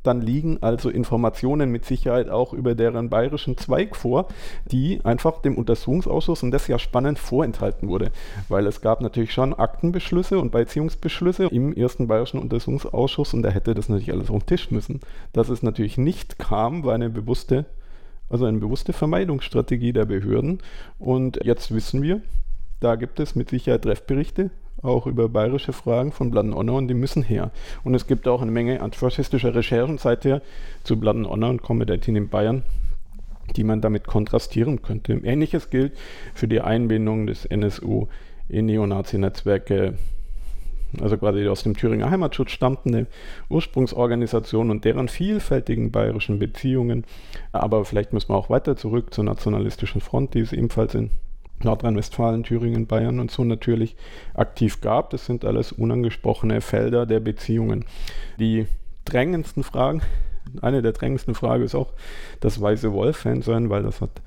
dann liegen also Informationen mit Sicherheit auch über deren bayerischen Zweig vor, die einfach dem Untersuchungsausschuss, und das ja spannend, vorenthalten wurde. Weil es gab natürlich schon Aktenbeschlüsse und Beziehungsbeschlüsse im ersten bayerischen Untersuchungsausschuss und da hätte das natürlich alles auf den Tisch müssen. Dass es natürlich nicht kam, war eine bewusste, also eine bewusste Vermeidungsstrategie der Behörden. Und jetzt wissen wir, da gibt es mit Sicherheit Treffberichte, auch über bayerische Fragen von Bladen Honor und die müssen her. Und es gibt auch eine Menge antifaschistischer Recherchen seither zu Bladen Honor und Comedy in Bayern. die man damit kontrastieren könnte. Ähnliches gilt für die Einbindung des NSU in Neonazi-Netzwerke, also quasi aus dem Thüringer Heimatschutz stammende Ursprungsorganisation und deren vielfältigen bayerischen Beziehungen. Aber vielleicht müssen wir auch weiter zurück zur nationalistischen Front, die es ebenfalls in Nordrhein-Westfalen, Thüringen, Bayern und so natürlich aktiv gab. Das sind alles unangesprochene Felder der Beziehungen. Die drängendsten Fragen, eine der drängendsten Fragen ist auch das Weiße Wolf-Fan sein, weil das hat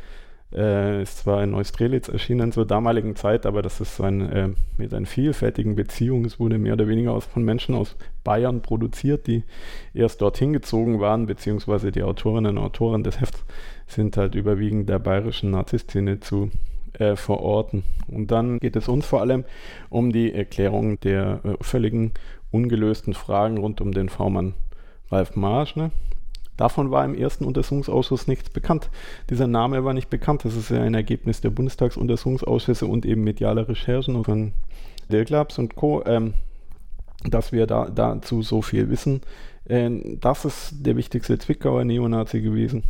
äh, ist zwar in Neustrelitz erschienen zur damaligen Zeit, aber das ist ein, äh, mit einer vielfältigen Beziehung. Es wurde mehr oder weniger aus, von Menschen aus Bayern produziert, die erst dorthin gezogen waren, beziehungsweise die Autorinnen und Autoren des Hefts sind halt überwiegend der bayerischen Naziszene zu äh, verorten. Und dann geht es uns vor allem um die Erklärung der äh, völligen ungelösten Fragen rund um den V-Mann Ralf Marsch. Davon war im ersten Untersuchungsausschuss nichts bekannt. Dieser Name war nicht bekannt. Das ist ja ein Ergebnis der Bundestagsuntersuchungsausschüsse und eben medialer Recherchen von Dirk und Co., ähm, dass wir da, dazu so viel wissen. Äh, das ist der wichtigste Zwickauer Neonazi gewesen.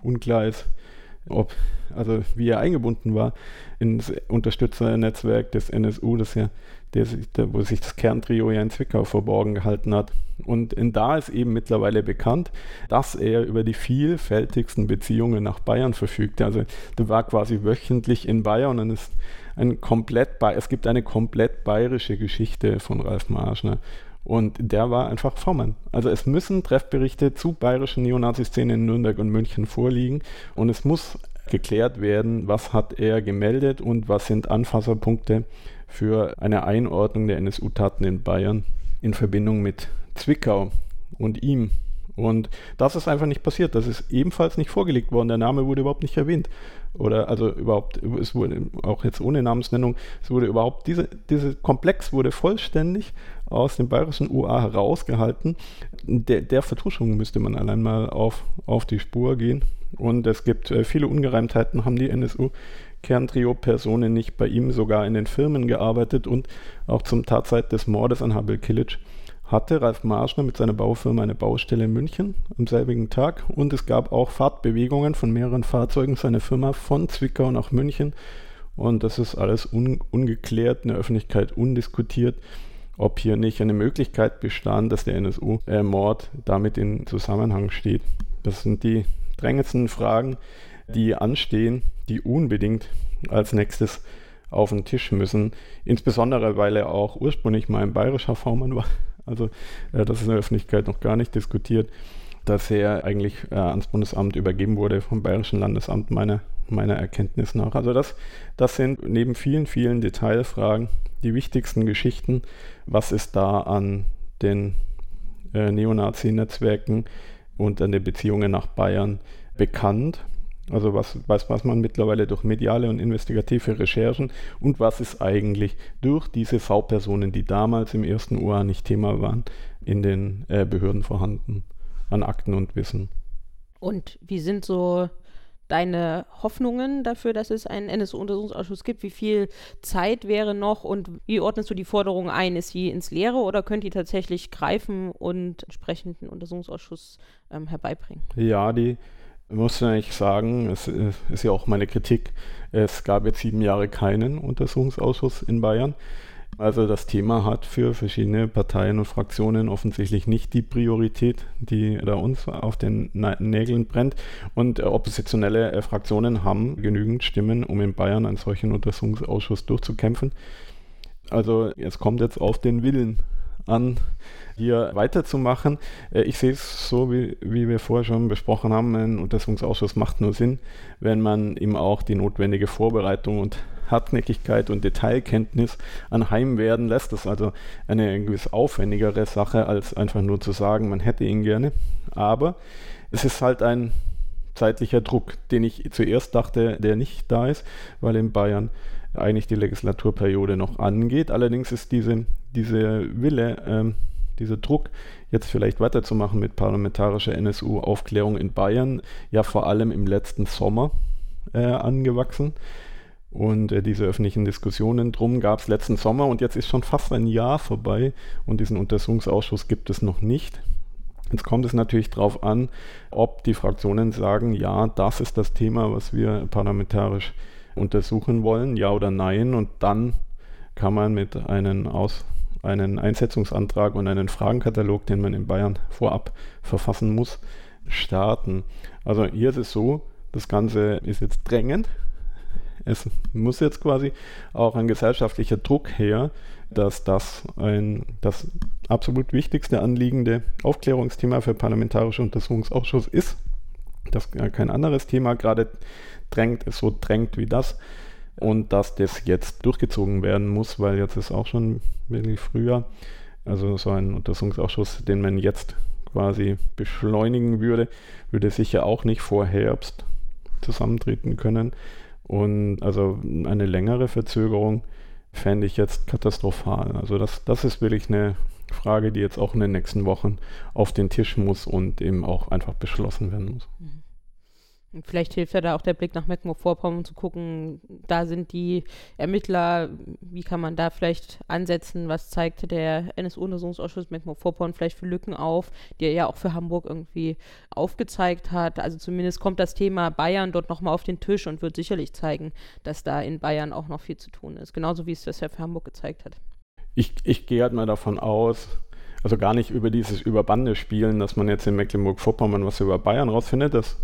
Unklar ist, ob, also wie er eingebunden war ins Unterstützernetzwerk des NSU, das ja, der, der, wo sich das Kerntrio ja in Zwickau verborgen gehalten hat. Und da ist eben mittlerweile bekannt, dass er über die vielfältigsten Beziehungen nach Bayern verfügte. Also der war quasi wöchentlich in Bayern und ist ein komplett, es gibt eine komplett bayerische Geschichte von Ralf Marschner. Und der war einfach V-Mann. Also es müssen Treffberichte zu bayerischen Neonazi-Szenen in Nürnberg und München vorliegen und es muss geklärt werden, was hat er gemeldet und was sind Anfasserpunkte für eine Einordnung der NSU-Taten in Bayern in Verbindung mit Zwickau und ihm. Und das ist einfach nicht passiert. Das ist ebenfalls nicht vorgelegt worden. Der Name wurde überhaupt nicht erwähnt. Oder also überhaupt, es wurde auch jetzt ohne Namensnennung, es wurde überhaupt, diese, Komplex wurde vollständig aus dem bayerischen UA herausgehalten. Der, der Vertuschung müsste man allein mal auf, auf die Spur gehen. Und es gibt äh, viele Ungereimtheiten, haben die NSU Kerntrio-Personen nicht bei ihm sogar in den Firmen gearbeitet und auch zum Tatzeit des Mordes an Habil Kilic hatte Ralf Marschner mit seiner Baufirma eine Baustelle in München am selbigen Tag und es gab auch Fahrtbewegungen von mehreren Fahrzeugen seiner Firma von Zwickau nach München und das ist alles un ungeklärt, in der Öffentlichkeit undiskutiert, ob hier nicht eine Möglichkeit bestand, dass der NSU-Mord äh, damit in Zusammenhang steht. Das sind die drängendsten Fragen, die anstehen, die unbedingt als nächstes auf den Tisch müssen. Insbesondere, weil er auch ursprünglich mal ein bayerischer V-Mann war. Also äh, das ist in der Öffentlichkeit noch gar nicht diskutiert, dass er eigentlich äh, ans Bundesamt übergeben wurde vom Bayerischen Landesamt meiner, meiner Erkenntnis nach. Also das, das sind neben vielen, vielen Detailfragen die wichtigsten Geschichten. Was ist da an den äh, Neonazi-Netzwerken und an den Beziehungen nach Bayern bekannt? Also was, was, was man mittlerweile durch mediale und investigative Recherchen und was ist eigentlich durch diese V-Personen, die damals im ersten UA nicht Thema waren, in den äh, Behörden vorhanden an Akten und Wissen. Und wie sind so deine Hoffnungen dafür, dass es einen NSU-Untersuchungsausschuss gibt? Wie viel Zeit wäre noch und wie ordnest du die Forderung ein? Ist sie ins Leere oder könnt ihr tatsächlich greifen und entsprechenden Untersuchungsausschuss ähm, herbeibringen? Ja, die muss ich sagen, es ist ja auch meine Kritik, es gab jetzt sieben Jahre keinen Untersuchungsausschuss in Bayern. Also das Thema hat für verschiedene Parteien und Fraktionen offensichtlich nicht die Priorität, die da uns auf den Nägeln brennt. Und oppositionelle äh, Fraktionen haben genügend Stimmen, um in Bayern einen solchen Untersuchungsausschuss durchzukämpfen. Also es kommt jetzt auf den Willen an, hier weiterzumachen. Äh, ich sehe es so, wie, wie wir vorher schon besprochen haben, ein Untersuchungsausschuss macht nur Sinn, wenn man ihm auch die notwendige Vorbereitung und Hartnäckigkeit und Detailkenntnis anheim werden lässt. Das ist also eine gewiss aufwendigere Sache, als einfach nur zu sagen, man hätte ihn gerne. Aber es ist halt ein zeitlicher Druck, den ich zuerst dachte, der nicht da ist, weil in Bayern eigentlich die Legislaturperiode noch angeht. Allerdings ist diese, diese Wille, ähm, dieser Druck, jetzt vielleicht weiterzumachen mit parlamentarischer NSU-Aufklärung in Bayern, ja vor allem im letzten Sommer äh, angewachsen. Und äh, diese öffentlichen Diskussionen drum gab es letzten Sommer und jetzt ist schon fast ein Jahr vorbei und diesen Untersuchungsausschuss gibt es noch nicht. Jetzt kommt es natürlich darauf an, ob die Fraktionen sagen, ja, das ist das Thema, was wir parlamentarisch untersuchen wollen, ja oder nein. Und dann kann man mit einem Aus einen Einsetzungsantrag und einen Fragenkatalog, den man in Bayern vorab verfassen muss, starten. Also hier ist es so, das Ganze ist jetzt drängend. Es muss jetzt quasi auch ein gesellschaftlicher Druck her, dass das ein das absolut wichtigste anliegende Aufklärungsthema für parlamentarische Untersuchungsausschuss ist. Dass kein anderes Thema gerade drängt, so drängt wie das und dass das jetzt durchgezogen werden muss, weil jetzt ist auch schon wirklich früher, also so ein Untersuchungsausschuss, den man jetzt quasi beschleunigen würde, würde sicher auch nicht vor Herbst zusammentreten können. Und also eine längere Verzögerung fände ich jetzt katastrophal. Also das, das ist wirklich eine Frage, die jetzt auch in den nächsten Wochen auf den Tisch muss und eben auch einfach beschlossen werden muss. Mhm. Vielleicht hilft ja da auch der Blick nach Mecklenburg-Vorpommern zu gucken, da sind die Ermittler, wie kann man da vielleicht ansetzen, was zeigte der NSU-Untersuchungsausschuss Mecklenburg-Vorpommern vielleicht für Lücken auf, die er ja auch für Hamburg irgendwie aufgezeigt hat. Also zumindest kommt das Thema Bayern dort nochmal auf den Tisch und wird sicherlich zeigen, dass da in Bayern auch noch viel zu tun ist. Genauso wie es das ja für Hamburg gezeigt hat. Ich, ich gehe halt mal davon aus, also gar nicht über dieses Überbande spielen, dass man jetzt in Mecklenburg-Vorpommern was über Bayern rausfindet, das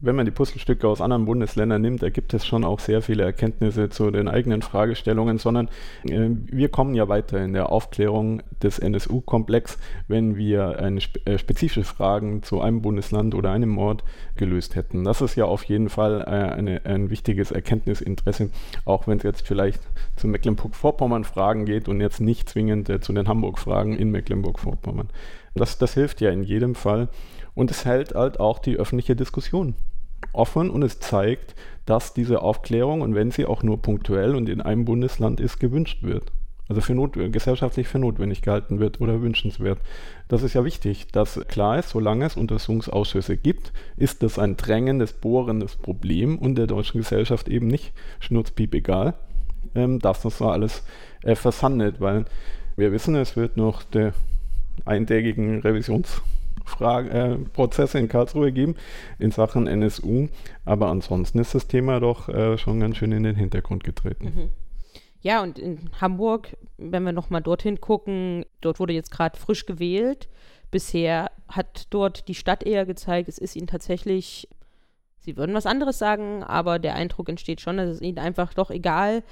wenn man die Puzzlestücke aus anderen Bundesländern nimmt, ergibt es schon auch sehr viele Erkenntnisse zu den eigenen Fragestellungen, sondern äh, wir kommen ja weiter in der Aufklärung des NSU-Komplex, wenn wir eine, äh, spezifische Fragen zu einem Bundesland oder einem Mord gelöst hätten. Das ist ja auf jeden Fall äh, eine, ein wichtiges Erkenntnisinteresse, auch wenn es jetzt vielleicht zu Mecklenburg-Vorpommern Fragen geht und jetzt nicht zwingend äh, zu den Hamburg-Fragen in Mecklenburg-Vorpommern. Das, das hilft ja in jedem Fall. Und es hält halt auch die öffentliche Diskussion offen und es zeigt, dass diese Aufklärung, und wenn sie auch nur punktuell und in einem Bundesland ist, gewünscht wird. Also für not gesellschaftlich für notwendig gehalten wird oder wünschenswert. Das ist ja wichtig, dass klar ist, solange es Untersuchungsausschüsse gibt, ist das ein drängendes, bohrendes Problem und der deutschen Gesellschaft eben nicht schnurzpiep egal, ähm, dass das so alles äh, versandet, weil wir wissen, es wird noch der eintägigen Revisions- Frage, äh, Prozesse in Karlsruhe geben in Sachen NSU. Aber ansonsten ist das Thema doch äh, schon ganz schön in den Hintergrund getreten. Mhm. Ja, und in Hamburg, wenn wir nochmal dorthin gucken, dort wurde jetzt gerade frisch gewählt. Bisher hat dort die Stadt eher gezeigt, es ist ihnen tatsächlich sie würden was anderes sagen, aber der Eindruck entsteht schon, dass es ihnen einfach doch egal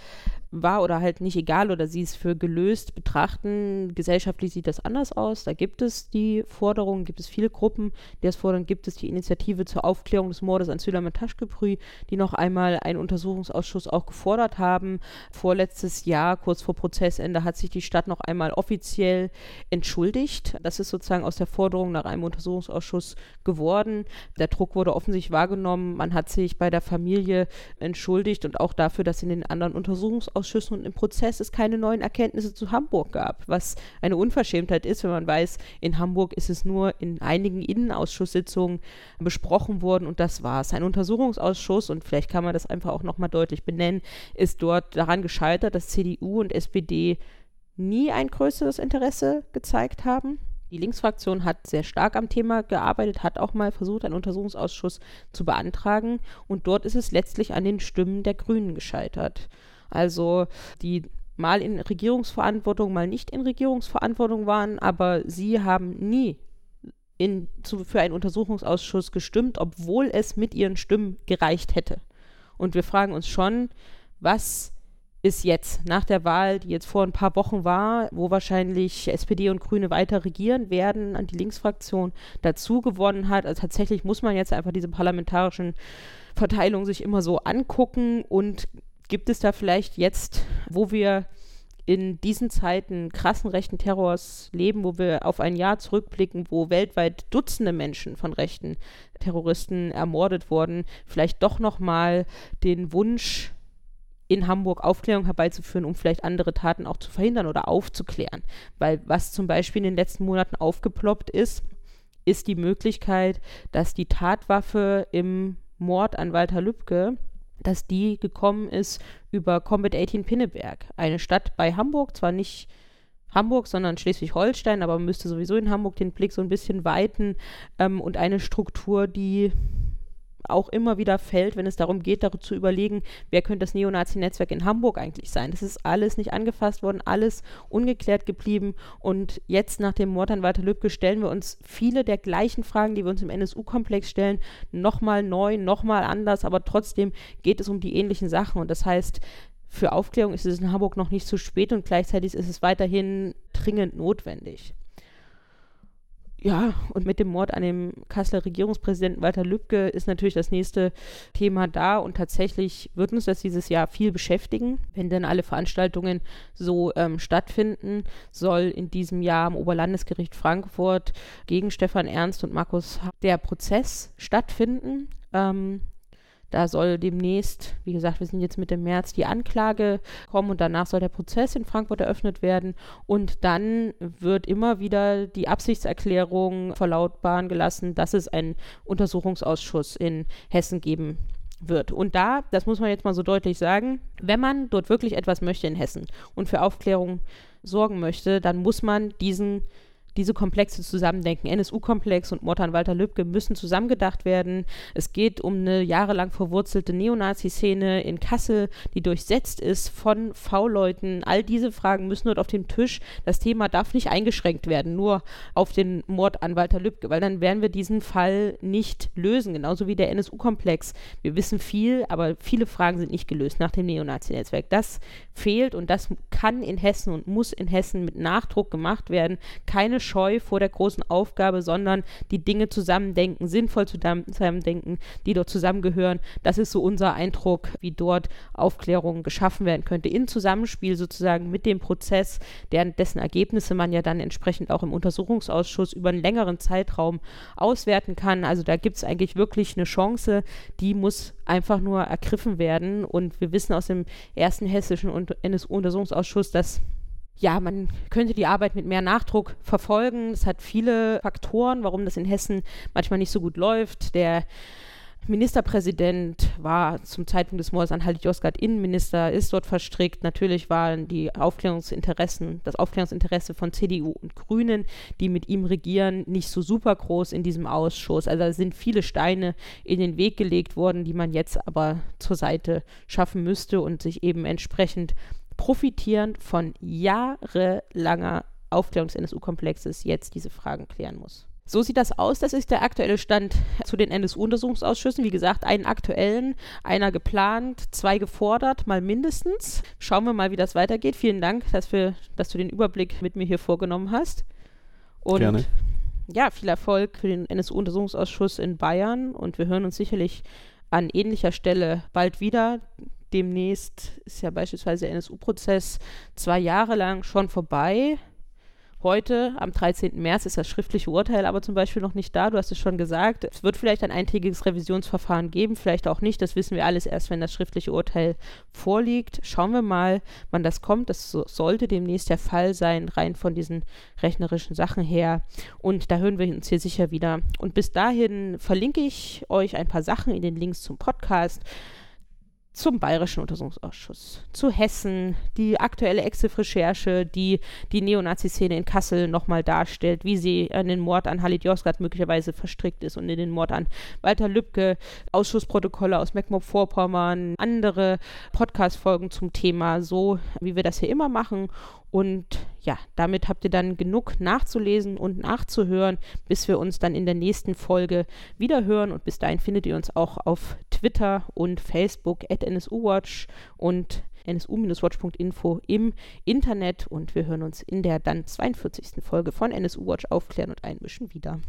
war oder halt nicht egal oder sie es für gelöst betrachten. Gesellschaftlich sieht das anders aus. Da gibt es die Forderungen, gibt es viele Gruppen, die das fordern. Gibt es die Initiative zur Aufklärung des Mordes an Süleyman Taschkeprü, die noch einmal einen Untersuchungsausschuss auch gefordert haben. Vorletztes Jahr, kurz vor Prozessende, hat sich die Stadt noch einmal offiziell entschuldigt. Das ist sozusagen aus der Forderung nach einem Untersuchungsausschuss geworden. Der Druck wurde offensichtlich wahrgenommen. Man hat sich bei der Familie entschuldigt und auch dafür, dass in den anderen Untersuchungsausschüssen Ausschüssen und im Prozess es keine neuen Erkenntnisse zu Hamburg gab, was eine Unverschämtheit ist, wenn man weiß, in Hamburg ist es nur in einigen Innenausschusssitzungen besprochen worden und das war es. Ein Untersuchungsausschuss, und vielleicht kann man das einfach auch nochmal deutlich benennen, ist dort daran gescheitert, dass CDU und SPD nie ein größeres Interesse gezeigt haben. Die Linksfraktion hat sehr stark am Thema gearbeitet, hat auch mal versucht, einen Untersuchungsausschuss zu beantragen. Und dort ist es letztlich an den Stimmen der Grünen gescheitert. Also die mal in Regierungsverantwortung, mal nicht in Regierungsverantwortung waren, aber sie haben nie in, zu, für einen Untersuchungsausschuss gestimmt, obwohl es mit ihren Stimmen gereicht hätte. Und wir fragen uns schon, was ist jetzt nach der Wahl, die jetzt vor ein paar Wochen war, wo wahrscheinlich SPD und Grüne weiter regieren werden, an die Linksfraktion dazu gewonnen hat. Also tatsächlich muss man jetzt einfach diese parlamentarischen Verteilungen sich immer so angucken und Gibt es da vielleicht jetzt, wo wir in diesen Zeiten krassen rechten Terrors leben, wo wir auf ein Jahr zurückblicken, wo weltweit Dutzende Menschen von rechten Terroristen ermordet wurden, vielleicht doch noch mal den Wunsch in Hamburg Aufklärung herbeizuführen, um vielleicht andere Taten auch zu verhindern oder aufzuklären. Weil was zum Beispiel in den letzten Monaten aufgeploppt ist, ist die Möglichkeit, dass die Tatwaffe im Mord an Walter Lübcke dass die gekommen ist über Combat 18 Pinneberg, eine Stadt bei Hamburg, zwar nicht Hamburg, sondern Schleswig-Holstein, aber man müsste sowieso in Hamburg den Blick so ein bisschen weiten ähm, und eine Struktur, die auch immer wieder fällt, wenn es darum geht, dazu zu überlegen, wer könnte das Neonazi-Netzwerk in Hamburg eigentlich sein. Das ist alles nicht angefasst worden, alles ungeklärt geblieben. Und jetzt nach dem Mord an Walter Lübcke stellen wir uns viele der gleichen Fragen, die wir uns im NSU-Komplex stellen, nochmal neu, nochmal anders, aber trotzdem geht es um die ähnlichen Sachen. Und das heißt, für Aufklärung ist es in Hamburg noch nicht zu spät und gleichzeitig ist es weiterhin dringend notwendig. Ja, und mit dem Mord an dem Kasseler Regierungspräsidenten Walter Lübcke ist natürlich das nächste Thema da und tatsächlich wird uns das dieses Jahr viel beschäftigen. Wenn denn alle Veranstaltungen so ähm, stattfinden, soll in diesem Jahr am Oberlandesgericht Frankfurt gegen Stefan Ernst und Markus der Prozess stattfinden. Ähm, da soll demnächst, wie gesagt, wir sind jetzt Mitte März, die Anklage kommen und danach soll der Prozess in Frankfurt eröffnet werden. Und dann wird immer wieder die Absichtserklärung verlautbaren gelassen, dass es einen Untersuchungsausschuss in Hessen geben wird. Und da, das muss man jetzt mal so deutlich sagen, wenn man dort wirklich etwas möchte in Hessen und für Aufklärung sorgen möchte, dann muss man diesen diese Komplexe zusammendenken. NSU-Komplex und Mord Walter Lübcke müssen zusammengedacht werden. Es geht um eine jahrelang verwurzelte Neonazi-Szene in Kassel, die durchsetzt ist von V-Leuten. All diese Fragen müssen dort auf dem Tisch. Das Thema darf nicht eingeschränkt werden, nur auf den Mord an Walter Lübcke, weil dann werden wir diesen Fall nicht lösen, genauso wie der NSU-Komplex. Wir wissen viel, aber viele Fragen sind nicht gelöst nach dem Neonazi-Netzwerk. Das fehlt und das kann in Hessen und muss in Hessen mit Nachdruck gemacht werden. Keine Scheu vor der großen Aufgabe, sondern die Dinge zusammendenken, sinnvoll zusammendenken, die dort zusammengehören. Das ist so unser Eindruck, wie dort Aufklärung geschaffen werden könnte. In Zusammenspiel sozusagen mit dem Prozess, deren, dessen Ergebnisse man ja dann entsprechend auch im Untersuchungsausschuss über einen längeren Zeitraum auswerten kann. Also da gibt es eigentlich wirklich eine Chance, die muss einfach nur ergriffen werden. Und wir wissen aus dem ersten hessischen NSU-Untersuchungsausschuss, dass ja, man könnte die Arbeit mit mehr Nachdruck verfolgen. Es hat viele Faktoren, warum das in Hessen manchmal nicht so gut läuft. Der Ministerpräsident war zum Zeitpunkt des Mordes an Halit Yozgat Innenminister, ist dort verstrickt. Natürlich waren die Aufklärungsinteressen, das Aufklärungsinteresse von CDU und Grünen, die mit ihm regieren, nicht so super groß in diesem Ausschuss. Also sind viele Steine in den Weg gelegt worden, die man jetzt aber zur Seite schaffen müsste und sich eben entsprechend profitierend von jahrelanger Aufklärung des NSU-Komplexes jetzt diese Fragen klären muss. So sieht das aus. Das ist der aktuelle Stand zu den NSU-Untersuchungsausschüssen. Wie gesagt, einen aktuellen, einer geplant, zwei gefordert, mal mindestens. Schauen wir mal, wie das weitergeht. Vielen Dank, dass, wir, dass du den Überblick mit mir hier vorgenommen hast. Und Gerne. ja, viel Erfolg für den NSU-Untersuchungsausschuss in Bayern. Und wir hören uns sicherlich an ähnlicher Stelle bald wieder demnächst ist ja beispielsweise der NSU-Prozess zwei Jahre lang schon vorbei. Heute, am 13. März, ist das schriftliche Urteil aber zum Beispiel noch nicht da. Du hast es schon gesagt. Es wird vielleicht ein eintägiges Revisionsverfahren geben, vielleicht auch nicht. Das wissen wir alles erst, wenn das schriftliche Urteil vorliegt. Schauen wir mal, wann das kommt. Das so, sollte demnächst der Fall sein, rein von diesen rechnerischen Sachen her. Und da hören wir uns hier sicher wieder. Und bis dahin verlinke ich euch ein paar Sachen in den Links zum Podcast zum Bayerischen Untersuchungsausschuss, zu Hessen, die aktuelle Exif-Recherche, die die Neonazi-Szene in Kassel nochmal darstellt, wie sie an den Mord an Halit Yozgat möglicherweise verstrickt ist und in den Mord an Walter Lübcke, Ausschussprotokolle aus Mecklenburg-Vorpommern, andere Podcast-Folgen zum Thema, so wie wir das hier immer machen. Und ja, damit habt ihr dann genug nachzulesen und nachzuhören, bis wir uns dann in der nächsten Folge wieder hören. Und bis dahin findet ihr uns auch auf Twitter und Facebook at NSUWatch und nsu-watch.info im Internet. Und wir hören uns in der dann 42. Folge von NSU Watch aufklären und einmischen wieder.